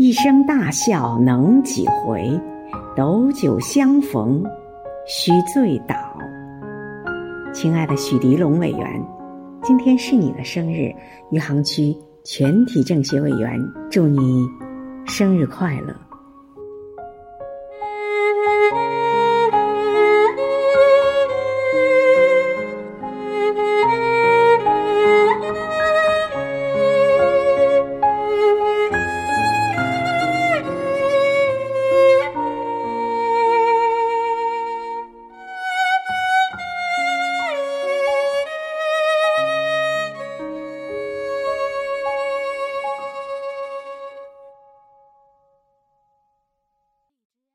一声大笑能几回？斗酒相逢须醉倒。亲爱的许迪龙委员今天是你的生日余杭区全体政协委员祝你生日快乐。